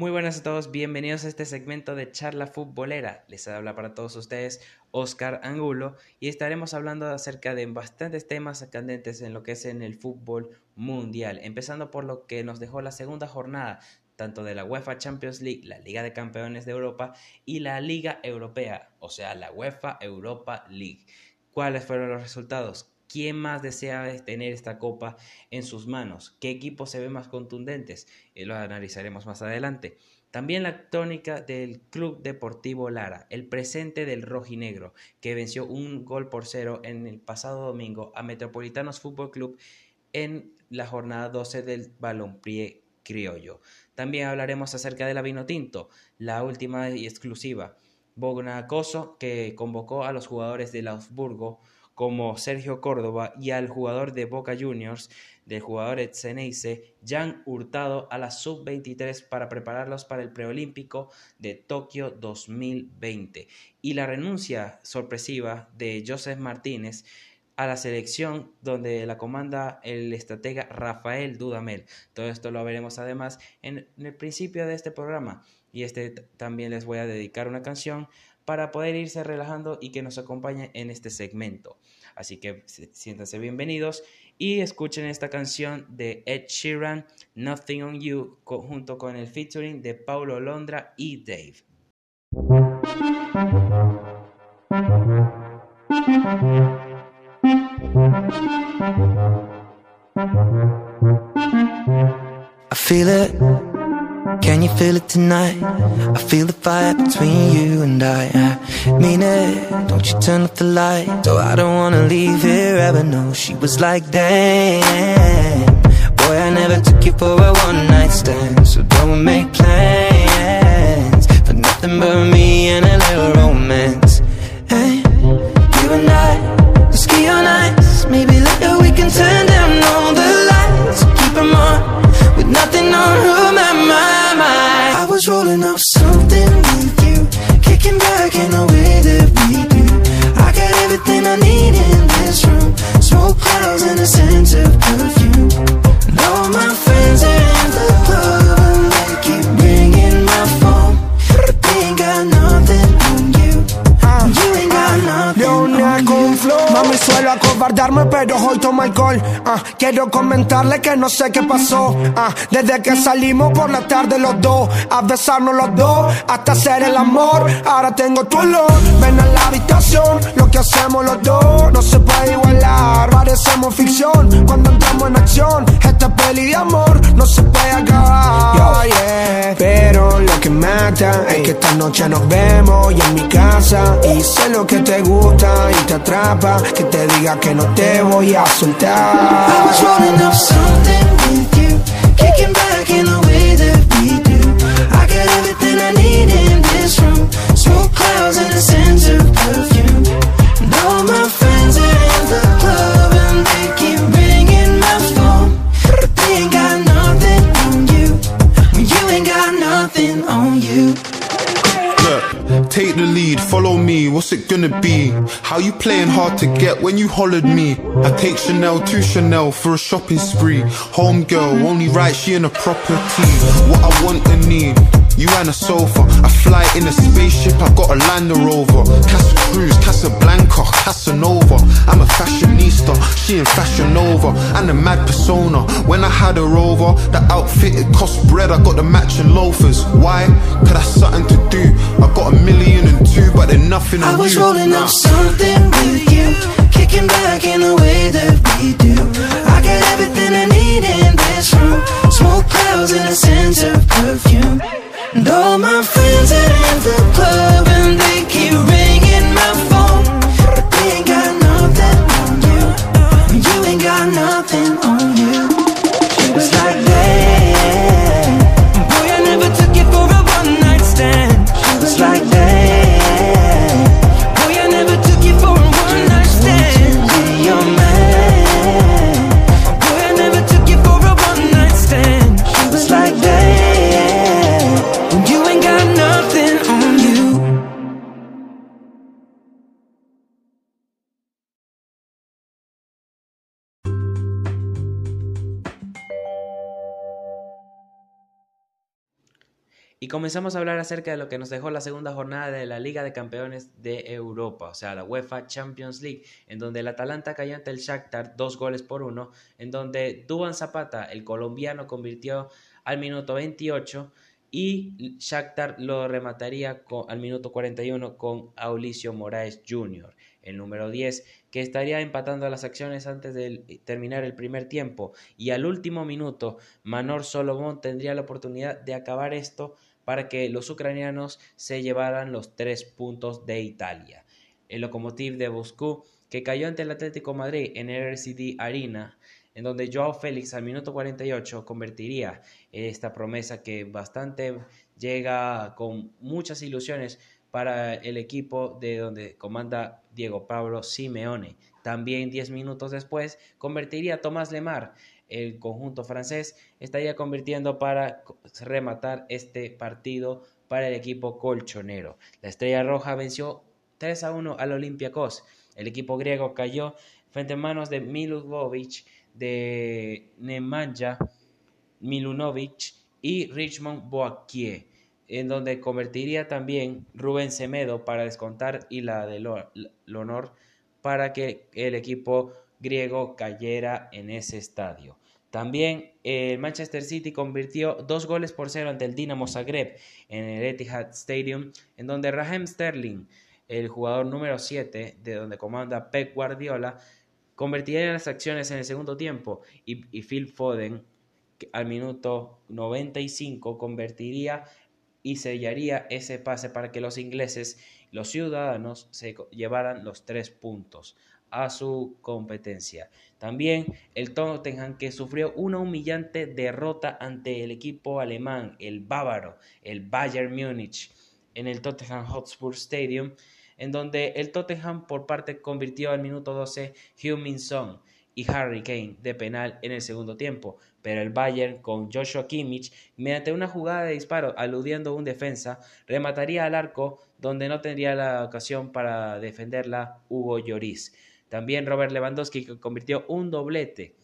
Muy buenas a todos, bienvenidos a este segmento de charla futbolera. Les habla para todos ustedes Oscar Angulo y estaremos hablando acerca de bastantes temas candentes en lo que es en el fútbol mundial, empezando por lo que nos dejó la segunda jornada tanto de la UEFA Champions League, la Liga de Campeones de Europa y la Liga Europea, o sea, la UEFA Europa League. ¿Cuáles fueron los resultados? ¿Quién más desea tener esta copa en sus manos? ¿Qué equipo se ve más contundentes? Y lo analizaremos más adelante. También la tónica del Club Deportivo Lara, el presente del rojinegro, que venció un gol por cero en el pasado domingo a Metropolitanos Fútbol Club en la jornada 12 del Balompié Criollo. También hablaremos acerca de la Vinotinto, la última y exclusiva. Bognacoso, que convocó a los jugadores del Augsburgo como Sergio Córdoba y al jugador de Boca Juniors, del jugador Etzeneice, Jan Hurtado a la sub-23 para prepararlos para el preolímpico de Tokio 2020. Y la renuncia sorpresiva de Joseph Martínez a la selección donde la comanda el estratega Rafael Dudamel. Todo esto lo veremos además en el principio de este programa y este también les voy a dedicar una canción para poder irse relajando y que nos acompañe en este segmento. Así que siéntanse bienvenidos y escuchen esta canción de Ed Sheeran, Nothing on You, junto con el featuring de Paulo Londra y Dave. I feel it. Can you feel it tonight? I feel the fire between you and I. I mean it. Don't you turn off the light? So I don't wanna leave here ever. No, she was like, damn. Boy, I never took you for a one night stand. So don't make plans for nothing but me and a little romance. Acobardarme pero hoy tomo alcohol. Ah, Quiero comentarle que no sé qué pasó. Ah, Desde que salimos por la tarde los dos A besarnos los dos hasta hacer el amor. Ahora tengo tu olor. Ven a la habitación Lo que hacemos los dos no se puede igualar. Parecemos ficción cuando entramos en acción. Esta peli de amor no se puede acabar. Yo, yeah. Pero lo que mata es que esta noche nos vemos y en mi casa. Y sé lo que te gusta y te atrapa Que te diga que no te voy a I soltar was rolling up something with you, kicking back in a way that we do. I got everything I need in this room, smoke clouds and a sense of perfume. And all my friends are in the club and they keep ringing my phone, but they ain't got nothing on you. You ain't got nothing on you. Look, take the lead, follow me, what's it gonna be? How you playing hard to get when you hollered me? I take Chanel to Chanel for a shopping spree. Home girl, only right, she in a proper tee. What I want and need, you and a sofa. I fly in a spaceship, I got a Land Rover. Casa Cruz, Casablanca, Casanova. I'm a fashionista, she in Fashion Nova. And a mad persona. When I had her over, the outfit it cost bread, I got the matching loafers. Why? Cause that's something to do. I got a million and two, but they're nothing I on was you. rolling up something with you, kicking back in the way that we do. I got everything I need in this room, smoke clouds and a sense of perfume. And all my friends are in the club Y comenzamos a hablar acerca de lo que nos dejó la segunda jornada de la Liga de Campeones de Europa, o sea, la UEFA Champions League, en donde el Atalanta cayó ante el Shakhtar dos goles por uno, en donde Duban Zapata, el colombiano, convirtió al minuto 28 y Shakhtar lo remataría al minuto 41 con Aulicio Moraes Jr., el número 10, que estaría empatando las acciones antes de terminar el primer tiempo. Y al último minuto, Manor Solomon tendría la oportunidad de acabar esto para que los ucranianos se llevaran los tres puntos de Italia. El Lokomotiv de Moscú, que cayó ante el Atlético Madrid en el RCD Arena, en donde Joao Félix al minuto 48 convertiría esta promesa que bastante llega con muchas ilusiones para el equipo de donde comanda Diego Pablo Simeone. También 10 minutos después convertiría Tomás Lemar el conjunto francés estaría convirtiendo para rematar este partido para el equipo colchonero. La Estrella Roja venció 3 a 1 al Olympiacos. El equipo griego cayó frente a manos de Milubovic, de Nemanja Milunovic y Richmond Boakie, en donde convertiría también Rubén Semedo para descontar y la del honor para que el equipo griego cayera en ese estadio. También el Manchester City convirtió dos goles por cero ante el Dinamo Zagreb en el Etihad Stadium, en donde Raheem Sterling, el jugador número 7, de donde comanda Pep Guardiola, convertiría las acciones en el segundo tiempo y, y Phil Foden al minuto 95 convertiría y sellaría ese pase para que los ingleses, los ciudadanos, se llevaran los tres puntos a su competencia. También el Tottenham que sufrió una humillante derrota ante el equipo alemán, el bávaro, el Bayern Múnich, en el Tottenham Hotspur Stadium, en donde el Tottenham por parte convirtió al minuto 12 Heung-Min Son y Harry Kane de penal en el segundo tiempo, pero el Bayern con Joshua Kimmich, mediante una jugada de disparo aludiendo a un defensa, remataría al arco donde no tendría la ocasión para defenderla Hugo Lloris. También Robert Lewandowski convirtió un doblete.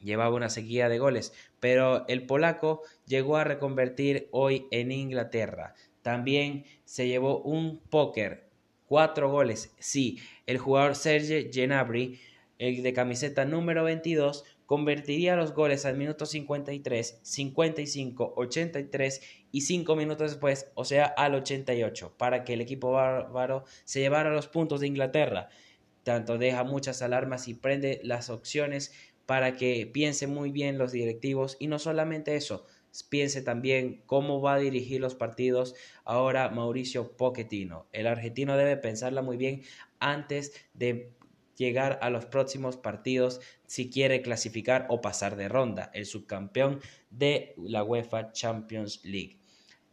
Llevaba una sequía de goles, pero el polaco llegó a reconvertir hoy en Inglaterra. También se llevó un póker, cuatro goles. Sí, el jugador Serge Gnabry, el de camiseta número 22, convertiría los goles al minuto 53, 55, 83 y 5 minutos después, o sea, al 88, para que el equipo bárbaro se llevara los puntos de Inglaterra tanto deja muchas alarmas y prende las opciones para que piense muy bien los directivos y no solamente eso, piense también cómo va a dirigir los partidos ahora Mauricio Pochettino. El argentino debe pensarla muy bien antes de llegar a los próximos partidos si quiere clasificar o pasar de ronda, el subcampeón de la UEFA Champions League.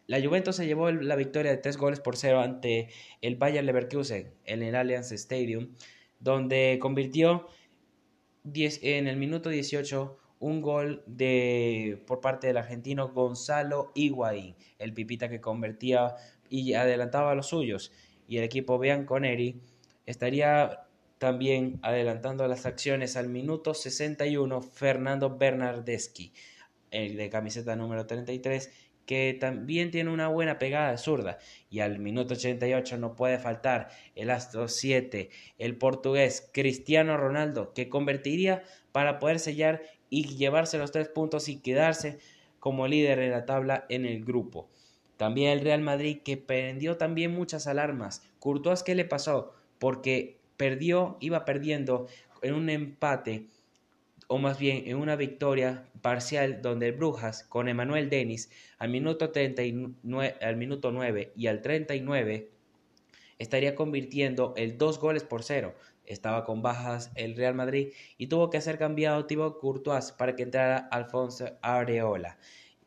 La Juventus se llevó la victoria de tres goles por cero ante el Bayer Leverkusen en el Allianz Stadium donde convirtió en el minuto 18 un gol de, por parte del argentino Gonzalo Higuaín, el pipita que convertía y adelantaba a los suyos. Y el equipo Bianconeri estaría también adelantando las acciones al minuto 61 Fernando Bernardeschi, el de camiseta número 33, que también tiene una buena pegada zurda. Y al minuto 88 no puede faltar el astro 7, el portugués Cristiano Ronaldo, que convertiría para poder sellar y llevarse los tres puntos y quedarse como líder en la tabla en el grupo. También el Real Madrid que prendió también muchas alarmas. Courtois, ¿qué le pasó? Porque perdió, iba perdiendo en un empate o más bien en una victoria parcial donde el Brujas con Emanuel Denis al minuto, 39, al minuto 9 y al 39 estaría convirtiendo el dos goles por cero. Estaba con bajas el Real Madrid y tuvo que ser cambiado Thibaut Courtois para que entrara Alfonso Areola.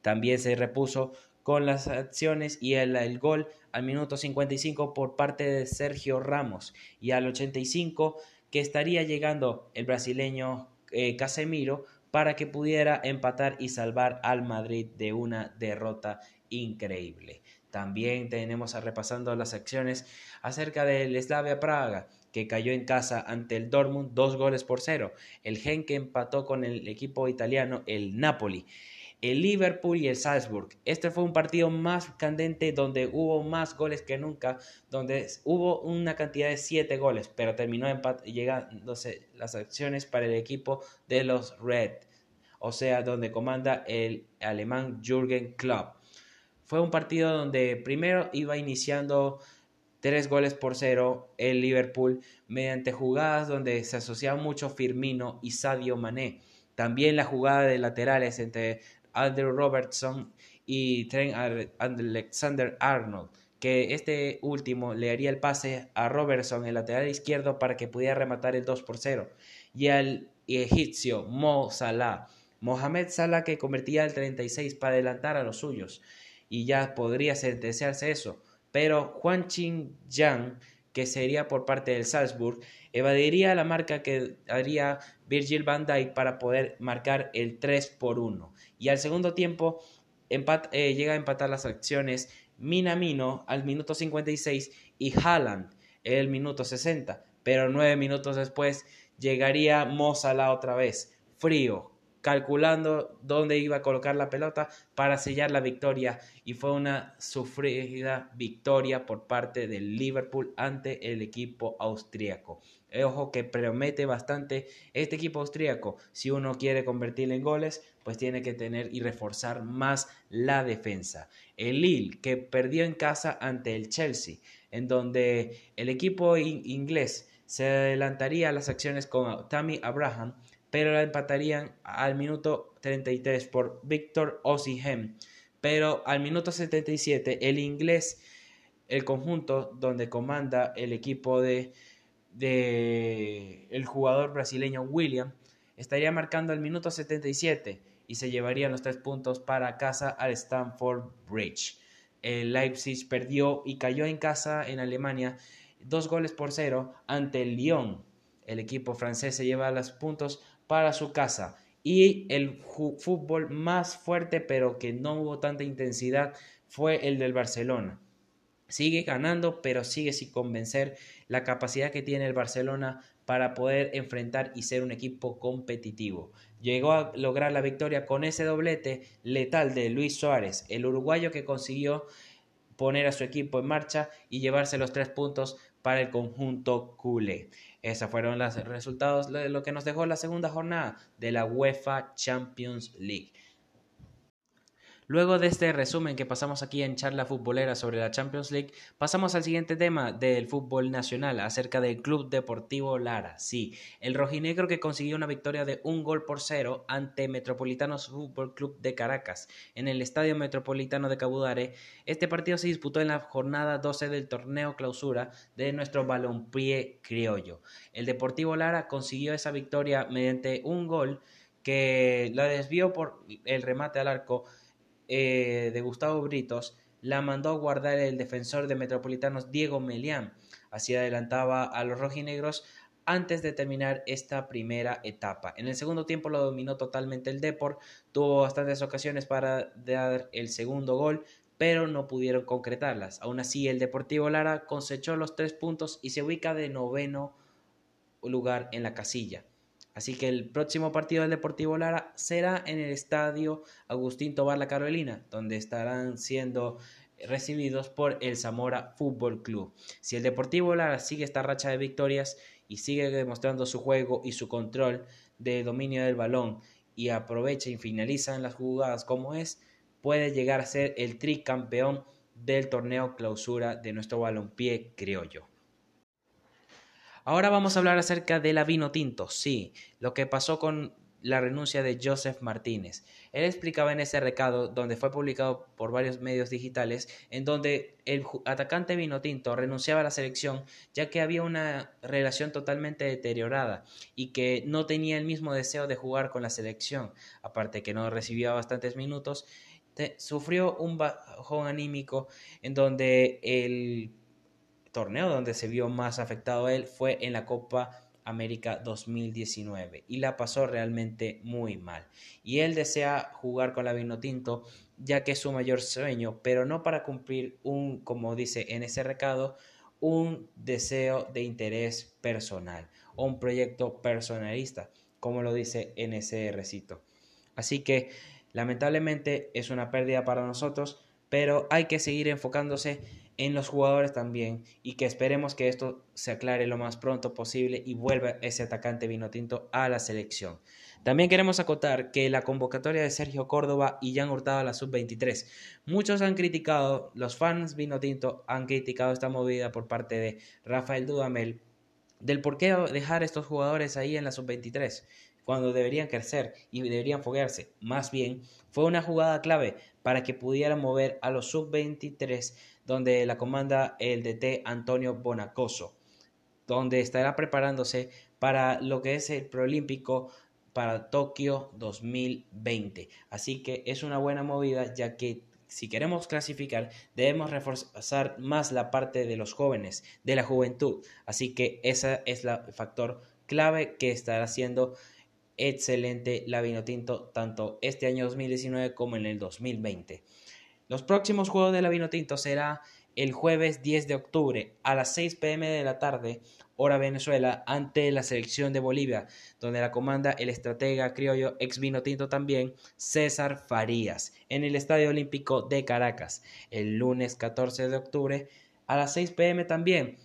También se repuso con las acciones y el, el, gol al minuto 55 por parte de Sergio Ramos y al 85 que estaría llegando el brasileño eh, Casemiro para que pudiera empatar y salvar al Madrid de una derrota increíble. También tenemos a repasando las acciones acerca del Slavia Praga, que cayó en casa ante el Dortmund dos goles por cero. El Gen que empató con el equipo italiano, el Napoli. El Liverpool y el Salzburg. Este fue un partido más candente donde hubo más goles que nunca, donde hubo una cantidad de 7 goles, pero terminó llegándose las acciones para el equipo de los Red, o sea, donde comanda el alemán Jürgen Klopp. Fue un partido donde primero iba iniciando 3 goles por 0 el Liverpool mediante jugadas donde se asociaba mucho Firmino y Sadio Mané. También la jugada de laterales entre Andrew Robertson y Trent Alexander Arnold, que este último le haría el pase a Robertson, el lateral izquierdo, para que pudiera rematar el 2 por 0. Y al egipcio Mo Salah, Mohamed Salah que convertía el 36 para adelantar a los suyos. Y ya podría sentenciarse eso. Pero Juan Chin Yang, que sería por parte del Salzburg, evadiría la marca que haría Virgil van Dijk para poder marcar el 3 por 1. Y al segundo tiempo eh, llega a empatar las acciones Minamino al minuto 56 y Haaland el minuto 60. Pero nueve minutos después llegaría Mozala otra vez, frío, calculando dónde iba a colocar la pelota para sellar la victoria y fue una sufrida victoria por parte del Liverpool ante el equipo austríaco. Ojo que promete bastante este equipo austríaco. Si uno quiere convertir en goles, pues tiene que tener y reforzar más la defensa. El Lille que perdió en casa ante el Chelsea, en donde el equipo inglés se adelantaría a las acciones con Tammy Abraham pero la empatarían al minuto 33 por Victor Osimhen. Pero al minuto 77 el inglés, el conjunto donde comanda el equipo de, de el jugador brasileño William, estaría marcando el minuto 77 y se llevarían los tres puntos para casa al Stamford Bridge. El Leipzig perdió y cayó en casa en Alemania dos goles por cero ante el Lyon. El equipo francés se lleva los puntos para su casa. Y el fútbol más fuerte, pero que no hubo tanta intensidad, fue el del Barcelona. Sigue ganando, pero sigue sin convencer la capacidad que tiene el Barcelona para poder enfrentar y ser un equipo competitivo. Llegó a lograr la victoria con ese doblete letal de Luis Suárez, el uruguayo que consiguió poner a su equipo en marcha y llevarse los tres puntos para el conjunto culé. Esos fueron los resultados de lo que nos dejó la segunda jornada de la UEFA Champions League. Luego de este resumen que pasamos aquí en charla futbolera sobre la Champions League, pasamos al siguiente tema del fútbol nacional, acerca del Club Deportivo Lara. Sí, el rojinegro que consiguió una victoria de un gol por cero ante Metropolitanos Fútbol Club de Caracas en el Estadio Metropolitano de Cabudare. Este partido se disputó en la jornada 12 del torneo clausura de nuestro balompié criollo. El Deportivo Lara consiguió esa victoria mediante un gol que la desvió por el remate al arco eh, de Gustavo Britos la mandó a guardar el defensor de Metropolitanos Diego Melián. Así adelantaba a los rojinegros antes de terminar esta primera etapa. En el segundo tiempo lo dominó totalmente el Deport, tuvo bastantes ocasiones para dar el segundo gol, pero no pudieron concretarlas. Aún así, el Deportivo Lara cosechó los tres puntos y se ubica de noveno lugar en la casilla. Así que el próximo partido del Deportivo Lara será en el estadio Agustín Tobar La Carolina, donde estarán siendo recibidos por el Zamora Fútbol Club. Si el Deportivo Lara sigue esta racha de victorias y sigue demostrando su juego y su control de dominio del balón y aprovecha y finaliza en las jugadas como es, puede llegar a ser el tricampeón del torneo clausura de nuestro balompié criollo. Ahora vamos a hablar acerca de la vino tinto, sí, lo que pasó con la renuncia de Joseph Martínez. Él explicaba en ese recado, donde fue publicado por varios medios digitales, en donde el atacante vino tinto renunciaba a la selección ya que había una relación totalmente deteriorada y que no tenía el mismo deseo de jugar con la selección, aparte que no recibía bastantes minutos, sufrió un bajón anímico en donde el torneo donde se vio más afectado él fue en la Copa América 2019 y la pasó realmente muy mal. Y él desea jugar con la Vinotinto ya que es su mayor sueño, pero no para cumplir un, como dice en ese recado, un deseo de interés personal o un proyecto personalista, como lo dice en ese recito. Así que Lamentablemente es una pérdida para nosotros, pero hay que seguir enfocándose en los jugadores también y que esperemos que esto se aclare lo más pronto posible y vuelva ese atacante vino tinto a la selección. También queremos acotar que la convocatoria de Sergio Córdoba y Jan Hurtado a la sub-23. Muchos han criticado, los fans vino tinto han criticado esta movida por parte de Rafael Dudamel del por qué dejar estos jugadores ahí en la sub-23 cuando deberían crecer y deberían foguearse. Más bien, fue una jugada clave para que pudieran mover a los sub-23 donde la comanda el DT Antonio Bonacoso, donde estará preparándose para lo que es el Proolímpico para Tokio 2020. Así que es una buena movida ya que si queremos clasificar debemos reforzar más la parte de los jóvenes, de la juventud. Así que ese es el factor clave que estará haciendo excelente la Vinotinto tanto este año 2019 como en el 2020. Los próximos juegos de la Vinotinto será el jueves 10 de octubre a las 6 pm de la tarde, hora Venezuela, ante la selección de Bolivia, donde la comanda el estratega criollo ex Vinotinto también, César Farías, en el Estadio Olímpico de Caracas, el lunes 14 de octubre a las 6 pm también,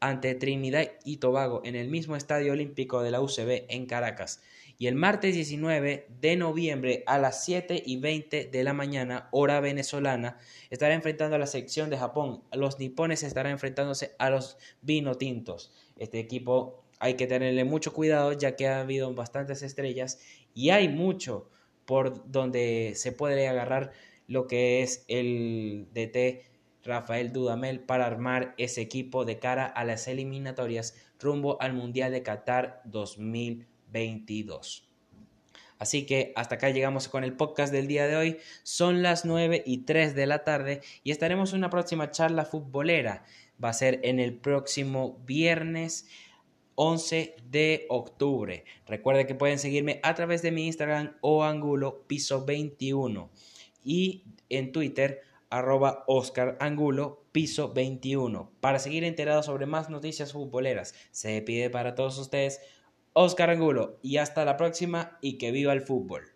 ante Trinidad y Tobago, en el mismo Estadio Olímpico de la UCB en Caracas y el martes 19 de noviembre a las 7 y 20 de la mañana, hora venezolana, estará enfrentando a la sección de Japón. Los nipones estarán enfrentándose a los vino tintos. Este equipo hay que tenerle mucho cuidado ya que ha habido bastantes estrellas y hay mucho por donde se puede agarrar lo que es el DT Rafael Dudamel para armar ese equipo de cara a las eliminatorias rumbo al Mundial de Qatar 2020. 22. Así que hasta acá llegamos con el podcast del día de hoy. Son las 9 y 3 de la tarde y estaremos en una próxima charla futbolera. Va a ser en el próximo viernes 11 de octubre. Recuerden que pueden seguirme a través de mi Instagram o Angulo Piso 21 y en Twitter arroba Oscar Angulo Piso 21 para seguir enterados sobre más noticias futboleras. Se pide para todos ustedes Oscar Angulo y hasta la próxima y que viva el fútbol.